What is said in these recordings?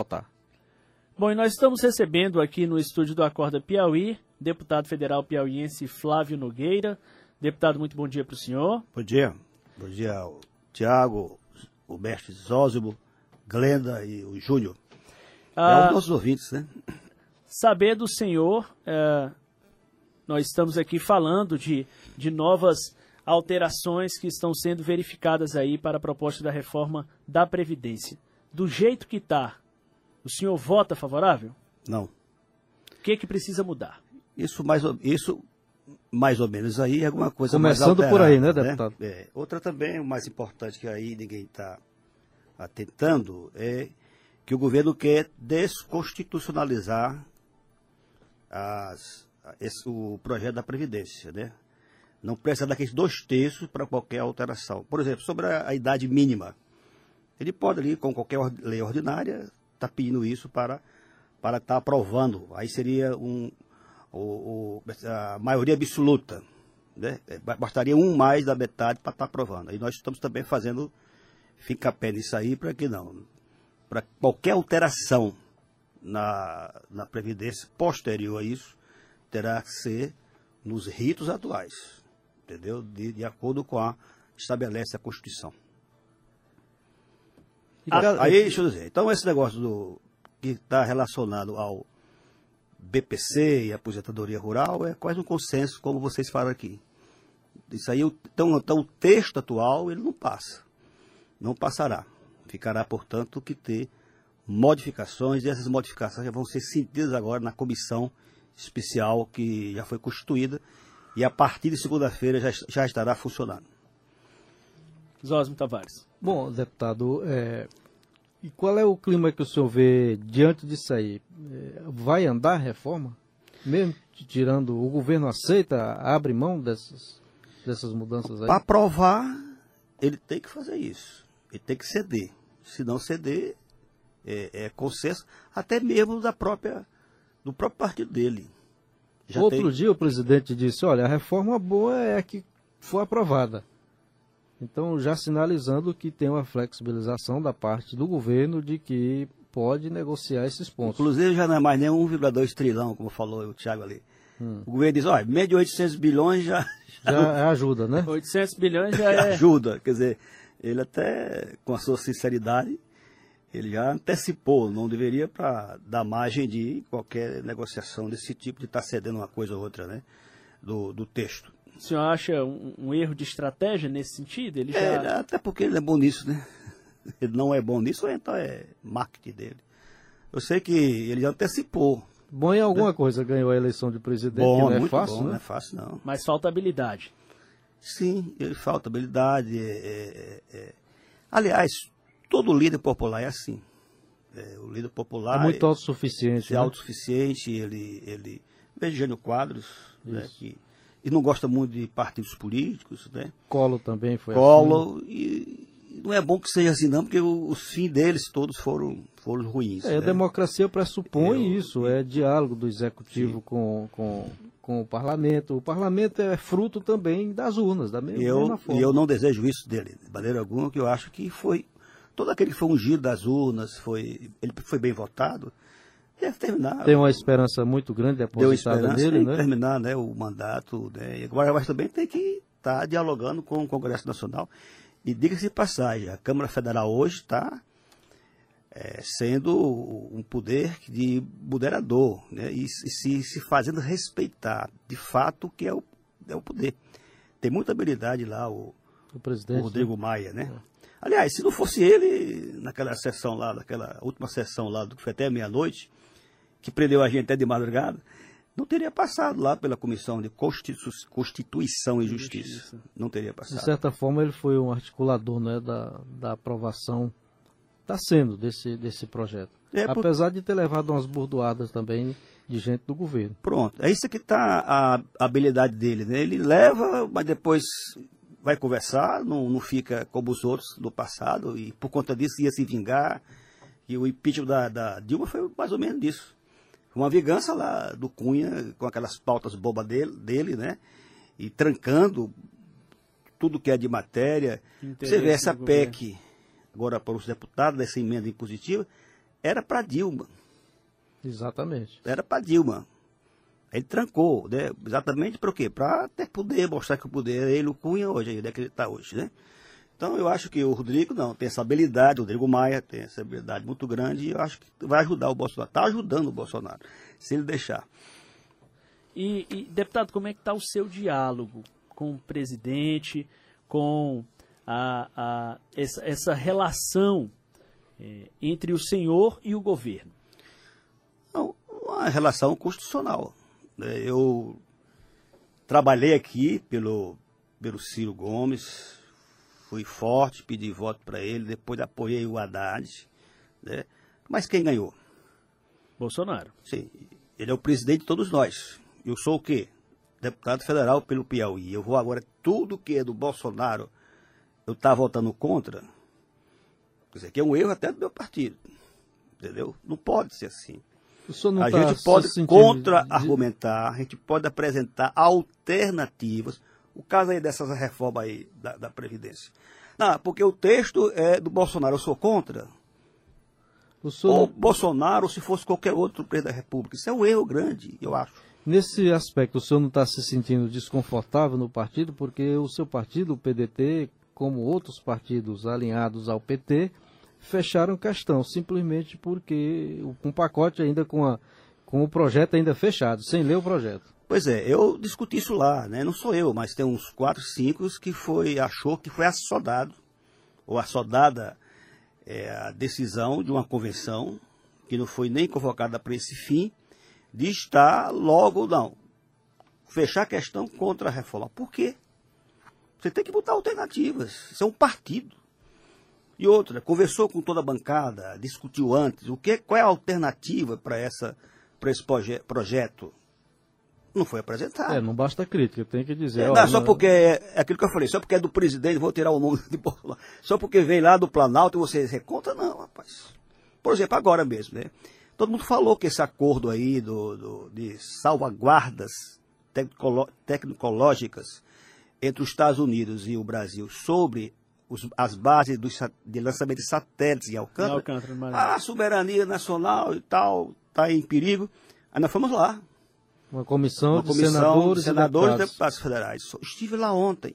votar. Bom, e nós estamos recebendo aqui no estúdio do Acorda Piauí, deputado federal piauiense Flávio Nogueira. Deputado, muito bom dia para o senhor. Bom dia. Bom dia ao Tiago, o mestre Zózimo, Glenda e o Júnior. Ah, é os nossos ouvintes, né? Saber do senhor, é, nós estamos aqui falando de, de novas alterações que estão sendo verificadas aí para a proposta da reforma da Previdência. Do jeito que está, o senhor vota favorável? Não. O que, que precisa mudar? Isso mais, isso mais ou menos aí é alguma coisa Começando mais por aí, né, né? deputado? Né? É. Outra também, o mais importante que aí ninguém está atentando, é que o governo quer desconstitucionalizar as, esse, o projeto da Previdência, né? Não precisa daqueles dois terços para qualquer alteração. Por exemplo, sobre a, a idade mínima. Ele pode ali, com qualquer lei ordinária, está pedindo isso para para estar tá aprovando. Aí seria um, o, o, a maioria absoluta. Né? É, bastaria um mais da metade para estar tá aprovando. Aí nós estamos também fazendo, fica pé nisso aí, para que não. Para qualquer alteração na, na Previdência posterior a isso, terá que ser nos ritos atuais, entendeu? De, de acordo com a estabelece a Constituição. Ah, aí, deixa eu dizer, então esse negócio do, que está relacionado ao BPC e aposentadoria rural é quase um consenso, como vocês falam aqui. Isso aí, então, então o texto atual, ele não passa. Não passará. Ficará, portanto, que ter modificações, e essas modificações já vão ser sentidas agora na comissão especial que já foi constituída e a partir de segunda-feira já, já estará funcionando. Zosmo Tavares. Bom, deputado, é, e qual é o clima que o senhor vê diante disso aí? É, vai andar a reforma? Mesmo tirando, o governo aceita, abre mão dessas, dessas mudanças aí? Para aprovar, ele tem que fazer isso. Ele tem que ceder. Se não ceder, é, é consenso, até mesmo da própria, do próprio partido dele. Já Outro tem... dia o presidente disse, olha, a reforma boa é a que foi aprovada. Então, já sinalizando que tem uma flexibilização da parte do governo de que pode negociar esses pontos. Inclusive, já não é mais nem 1,2 trilhão, como falou o Thiago ali. Hum. O governo diz, olha, meio de 800 bilhões já... Já, já é ajuda, né? 800 bilhões já é... ajuda, quer dizer, ele até, com a sua sinceridade, ele já antecipou, não deveria para dar margem de qualquer negociação desse tipo, de estar tá cedendo uma coisa ou outra, né, do, do texto. O senhor acha um, um erro de estratégia nesse sentido? Ele já... é, até porque ele é bom nisso, né? Ele não é bom nisso, então é marketing dele. Eu sei que ele antecipou. Bom em alguma né? coisa ganhou a eleição de presidente, bom, não é fácil, bom, né? não é fácil, não. Mas falta habilidade. Sim, ele falta habilidade. É, é, é. Aliás, todo líder popular é assim. É, o líder popular. É muito autossuficiente. É né? autossuficiente, ele. ele veja Jânio Quadros, né, que e não gosta muito de partidos políticos, né? Colo também foi Colo, assim. e não é bom que seja assim não, porque os fins deles todos foram, foram ruins. É, né? A democracia pressupõe eu, isso, é diálogo do executivo com, com, com o parlamento. O parlamento é fruto também das urnas, da mesma, eu, forma. E eu não desejo isso dele, de maneira alguma, que eu acho que foi, todo aquele que foi ungido das urnas, foi, ele foi bem votado, deve terminar. Tem uma esperança muito grande depositada nele, né? terminar né, o mandato. Né? Agora, mas também tem que estar tá dialogando com o Congresso Nacional. E diga-se passagem, a Câmara Federal hoje está é, sendo um poder de moderador, né? E, e, se, se fazendo respeitar de fato o que é o, é o poder. Tem muita habilidade lá o, o, presidente, o Rodrigo né? Maia, né? É. Aliás, se não fosse ele, naquela sessão lá, naquela última sessão lá, do que foi até meia-noite, que prendeu a gente até de madrugada, não teria passado lá pela Comissão de Constitu Constituição e Justiça. Justiça. Não teria passado. De certa forma, ele foi um articulador né, da, da aprovação, está sendo, desse, desse projeto. É por... Apesar de ter levado umas burdoadas também de gente do governo. Pronto, é isso que está a habilidade dele. Né? Ele leva, mas depois vai conversar, não, não fica como os outros do passado, e por conta disso ia se vingar. E o impeachment da, da Dilma foi mais ou menos isso uma vingança lá do Cunha, com aquelas pautas bobas dele, dele, né? E trancando tudo que é de matéria. Você vê essa PEC, agora para os deputados, dessa emenda impositiva, era para Dilma. Exatamente. Era para Dilma. Ele trancou, né? Exatamente para o quê? Para ter poder, mostrar que o poder é ele, o Cunha, hoje, onde é que ele está hoje, né? Então eu acho que o Rodrigo não, tem essa habilidade, o Rodrigo Maia tem essa habilidade muito grande e eu acho que vai ajudar o Bolsonaro. Está ajudando o Bolsonaro, se ele deixar. E, e deputado, como é que está o seu diálogo com o presidente, com a, a essa, essa, relação é, entre o senhor e o governo? Não, uma relação constitucional. Né? Eu trabalhei aqui pelo, pelo Ciro Gomes, fui forte, pedi voto para ele, depois apoiei o Haddad. Né? Mas quem ganhou? Bolsonaro. Sim, ele é o presidente de todos nós. Eu sou o quê? Deputado federal pelo Piauí. Eu vou agora, tudo que é do Bolsonaro, eu estar tá votando contra. Quer dizer, que é um erro até do meu partido. Entendeu? Não pode ser assim. a tá gente pode contra-argumentar, a gente pode apresentar alternativas o caso aí dessas reformas aí da, da Previdência. Não, porque o texto é do Bolsonaro, eu sou contra. O senhor... Ou Bolsonaro, se fosse qualquer outro presidente da República. Isso é um erro grande, eu acho. Nesse aspecto, o senhor não está se sentindo desconfortável no partido, porque o seu partido, o PDT, como outros partidos alinhados ao PT, fecharam questão, simplesmente porque um pacote ainda com, a, com o projeto ainda fechado, sem ler o projeto. Pois é, eu discuti isso lá, né? Não sou eu, mas tem uns quatro, cinco que foi, achou que foi assodado, ou assodada é, a decisão de uma convenção, que não foi nem convocada para esse fim, de estar logo, não, fechar a questão contra a reforma. Por quê? Você tem que botar alternativas. Isso é um partido. E outra, conversou com toda a bancada, discutiu antes, o que, qual é a alternativa para esse proje projeto não foi apresentado. É, não basta crítica, tem que dizer. É, não, só porque é, é, aquilo que eu falei, só porque é do presidente, vou tirar o nome de Bolsonaro. Só porque vem lá do Planalto e você reconta, não, rapaz. Por exemplo, agora mesmo, né? Todo mundo falou que esse acordo aí do, do de salvaguardas tecnológicas entre os Estados Unidos e o Brasil sobre os, as bases do, de lançamento de satélites em Alcântara, Alcântara a soberania nacional e tal está em perigo. Aí nós fomos lá, uma comissão, uma comissão de senadores, de senadores e deputados. deputados federais. Estive lá ontem.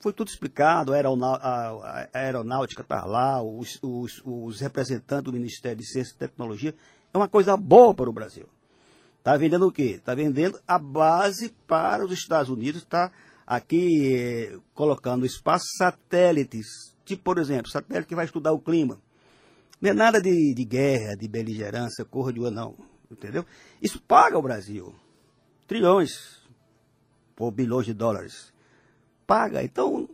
Foi tudo explicado, a aeronáutica está lá, os, os, os, representantes do Ministério de Ciência e Tecnologia. É uma coisa boa para o Brasil. Está vendendo o quê? Está vendendo a base para os Estados Unidos, está aqui eh, colocando espaço satélites, tipo, por exemplo, satélite que vai estudar o clima. Não é nada de, de guerra, de beligerância, corra de não entendeu? Isso paga o Brasil. Trilhões por bilhões de dólares. Paga. Então,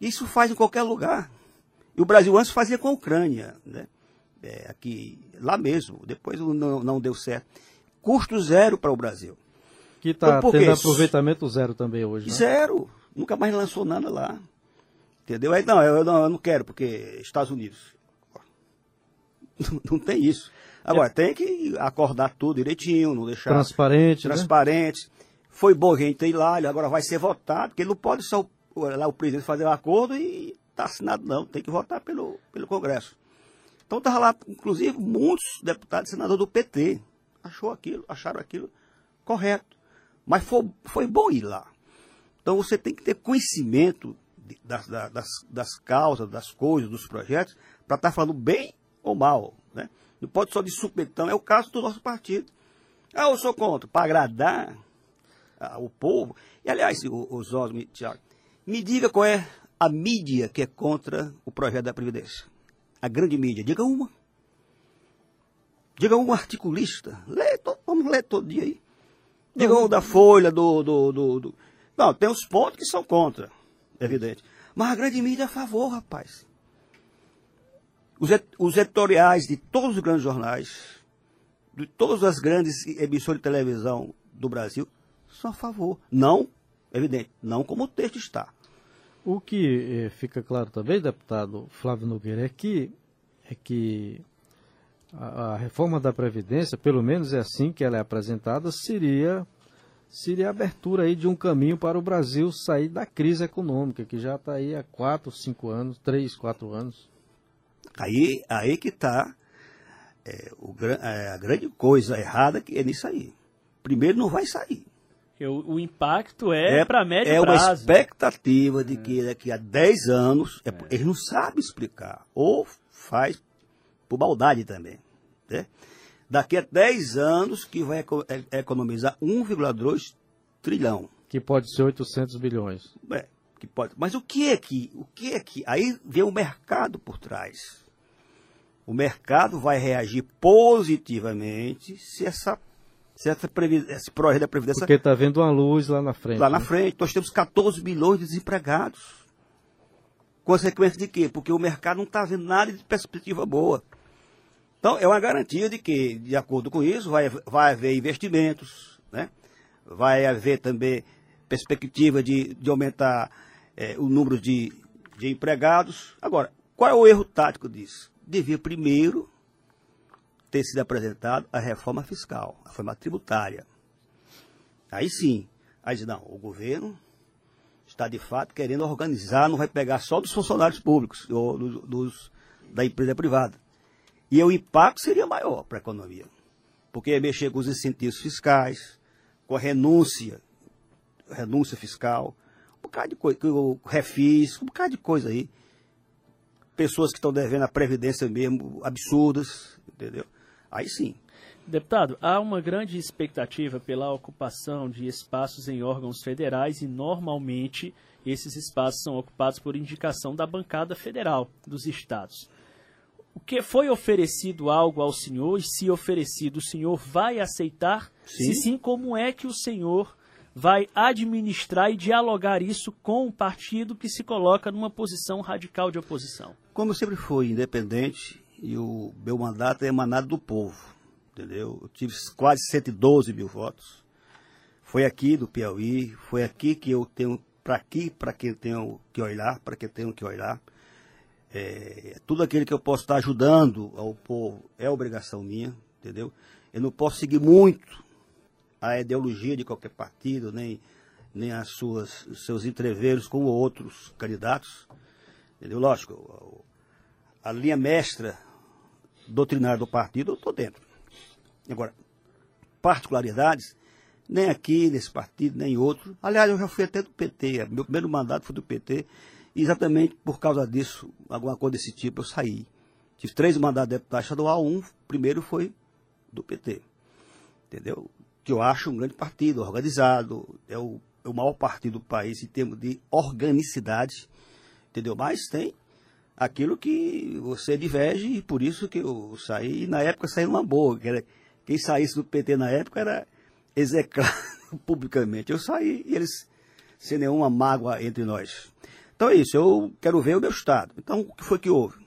isso faz em qualquer lugar. E o Brasil antes fazia com a Ucrânia, né? É, aqui, lá mesmo. Depois não, não deu certo. Custo zero para o Brasil. Que está então, tendo aproveitamento zero também hoje. Né? Zero. Nunca mais lançou nada lá. Entendeu? Aí, não, eu não, eu não quero, porque Estados Unidos. Não, não tem isso. Agora, é. tem que acordar tudo direitinho, não deixar. Transparente. Transparente. Né? Foi bom a gente ir lá, agora vai ser votado, porque não pode só o, lá o presidente fazer o um acordo e tá assinado, não. Tem que votar pelo, pelo Congresso. Então estava lá, inclusive, muitos deputados e senadores do PT. Achou aquilo, acharam aquilo correto. Mas foi, foi bom ir lá. Então você tem que ter conhecimento das, das, das causas, das coisas, dos projetos, para estar tá falando bem ou mal. Né? Não pode só de supetão. É o caso do nosso partido. Ah, eu sou contra. Para agradar ah, o povo. E, aliás, os Osmo, Tiago, me diga qual é a mídia que é contra o projeto da Previdência. A grande mídia. Diga uma. Diga um articulista. Lê, vamos ler todo dia aí. Diga um da Folha, do, do, do, do... Não, tem os pontos que são contra, evidente. Mas a grande mídia é a favor, rapaz. Os, editoriais de todos os grandes jornais, de todas as grandes emissoras de televisão do Brasil, são a favor. Não, evidente, não como o texto está. O que eh, fica claro também, deputado Flávio Nogueira, é que, é que a, a, reforma da Previdência, pelo menos é assim que ela é apresentada, seria, seria a abertura aí de um caminho para o Brasil sair da crise econômica, que já está aí há quatro, cinco anos, três, quatro anos. Aí, aí que está é, é, a grande coisa errada é nisso aí. Primeiro, não vai sair. O, o impacto é, é para médio é prazo. É uma expectativa de que daqui a 10 anos, é, eles não sabem explicar. Ou faz por maldade também. Né? Daqui a 10 anos que vai economizar 1,2 trilhão. Que pode ser 800 bilhões. É, que pode. Mas o que é que, o que é que, aí vem o mercado por trás. O mercado vai reagir positivamente se essa se essa esse projeto da Previdência. Porque está vendo uma luz lá na frente. Lá né? na frente. Nós temos 14 milhões de desempregados. Consequência de quê? Porque o mercado não está vendo nada de perspectiva boa. Então, é uma garantia de que, de acordo com isso, vai, vai haver investimentos, né? vai haver também perspectiva de, de aumentar é, o número de, de empregados. Agora, qual é o erro tático disso? Devia primeiro ter sido apresentado a reforma fiscal, a reforma tributária. Aí sim, aí diz, não, o governo está de fato querendo organizar, não vai pegar só dos funcionários públicos ou dos, dos da empresa privada. E o impacto seria maior para a economia, porque ia mexer com os incentivos fiscais, com a renúncia, renúncia fiscal, bocado de coisa, o refis, um bocado de coisa aí. Pessoas que estão devendo a previdência mesmo, absurdas, entendeu? Aí sim. Deputado, há uma grande expectativa pela ocupação de espaços em órgãos federais e normalmente esses espaços são ocupados por indicação da bancada federal dos estados. O que foi oferecido algo ao senhor e se oferecido o senhor vai aceitar? Sim. Se sim, como é que o senhor vai administrar e dialogar isso com o partido que se coloca numa posição radical de oposição? Como sempre fui independente e o meu mandato é emanado do povo, entendeu? Eu tive quase 112 mil votos. Foi aqui do Piauí, foi aqui que eu tenho, para aqui, para quem tenho que olhar, para quem tenho que olhar. É, tudo aquilo que eu posso estar ajudando ao povo é obrigação minha, entendeu? Eu não posso seguir muito a ideologia de qualquer partido, nem, nem as suas, os seus entreveros com outros candidatos. Entendeu? Lógico, a linha mestra doutrinária do partido, eu estou dentro. Agora, particularidades, nem aqui nesse partido, nem em outro. Aliás, eu já fui até do PT, meu primeiro mandato foi do PT, e exatamente por causa disso, alguma coisa desse tipo, eu saí. Tive três mandatos de deputado estadual, um primeiro foi do PT. Entendeu? Que eu acho um grande partido, organizado, é o, é o maior partido do país em termos de organicidade, entendeu? Mas tem aquilo que você diverge e por isso que eu saí, na época saí numa boa, que era, quem saísse do PT na época era execrado publicamente. Eu saí e eles, sem nenhuma mágoa entre nós. Então é isso, eu quero ver o meu Estado. Então, o que foi que houve?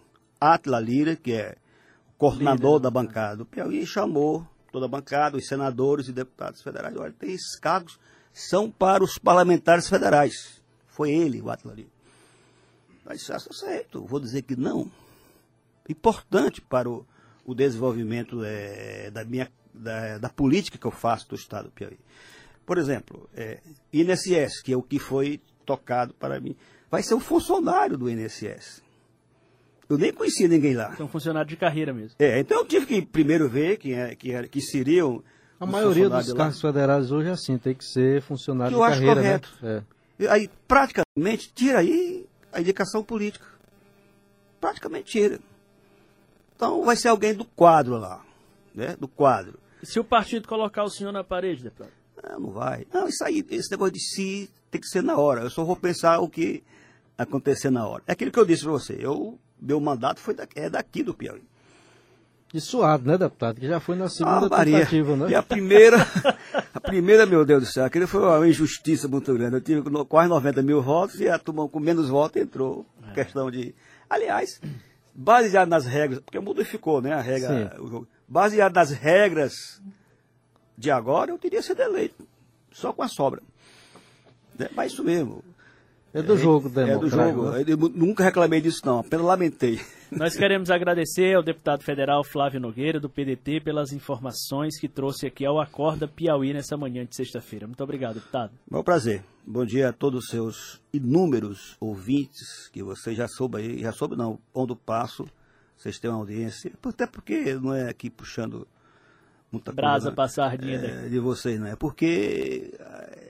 Atila Lira, que é coordenador Líder. da bancada do Piauí, chamou toda a bancada, os senadores e deputados federais. Olha, tem esses cargos, são para os parlamentares federais. Foi ele, o Atila Lira. Mas está certo, vou dizer que não. Importante para o, o desenvolvimento é, da, minha, da, da, política que eu faço do Estado do Piauí. Por exemplo, é, INSS, que é o que foi tocado para mim, vai ser um funcionário do INSS. Eu nem conhecia ninguém lá. É um funcionário de carreira mesmo. É, então eu tive que primeiro ver quem, é, quem, era, que seriam. A maioria dos cargos federais hoje é assim, tem que ser funcionário que de carreira. Eu acho correto. Né? É. Aí, praticamente, tira aí a indicação política. Praticamente tira. Então vai ser alguém do quadro lá, né? Do quadro. E se o partido colocar o senhor na parede, deputado? Não, não vai. Não, isso aí, esse negócio de si tem que ser na hora. Eu só vou pensar o que acontecer na hora. É aquilo que eu disse para você. Eu, meu mandato foi daqui, é daqui do Piauí. De suado, né, deputado? Que já foi na segunda ah, tentativa, né? E a primeira, a primeira, meu Deus do céu, aquilo foi uma injustiça muito grande. Eu tive quase 90 mil votos e a turma com menos votos entrou. É. Questão de. Aliás, baseado nas regras, porque modificou, né, a regra, o jogo. Baseado nas regras de agora, eu teria sido eleito. Só com a sobra. Né? Mas isso mesmo. É do jogo, É do jogo. Eu nunca reclamei disso, não. Apenas lamentei. Nós queremos agradecer ao deputado federal Flávio Nogueira, do PDT, pelas informações que trouxe aqui ao Acorda Piauí nessa manhã de sexta-feira. Muito obrigado, deputado. Meu prazer. Bom dia a todos os seus inúmeros ouvintes, que você já soube aí, já soube não, onde passo, vocês têm uma audiência, até porque não é aqui puxando muita Brasa coisa, sardinha, é, de vocês, não é? Porque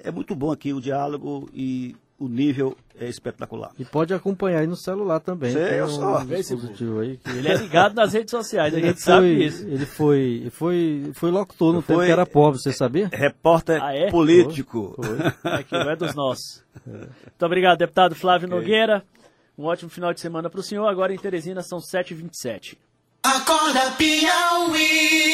é muito bom aqui o diálogo e o nível é espetacular. E pode acompanhar aí no celular também. Sei, eu só. Um dispositivo aí que... Ele é ligado nas redes sociais, a gente foi, sabe isso. Ele foi, foi, foi locutor no foi, tempo que era pobre, você sabia? Repórter ah, é? político. Foi, foi. Aqui, não é dos nossos. É. Muito obrigado, deputado Flávio okay. Nogueira. Um ótimo final de semana para o senhor. Agora em Teresina são 7h27. Acorda Piauí.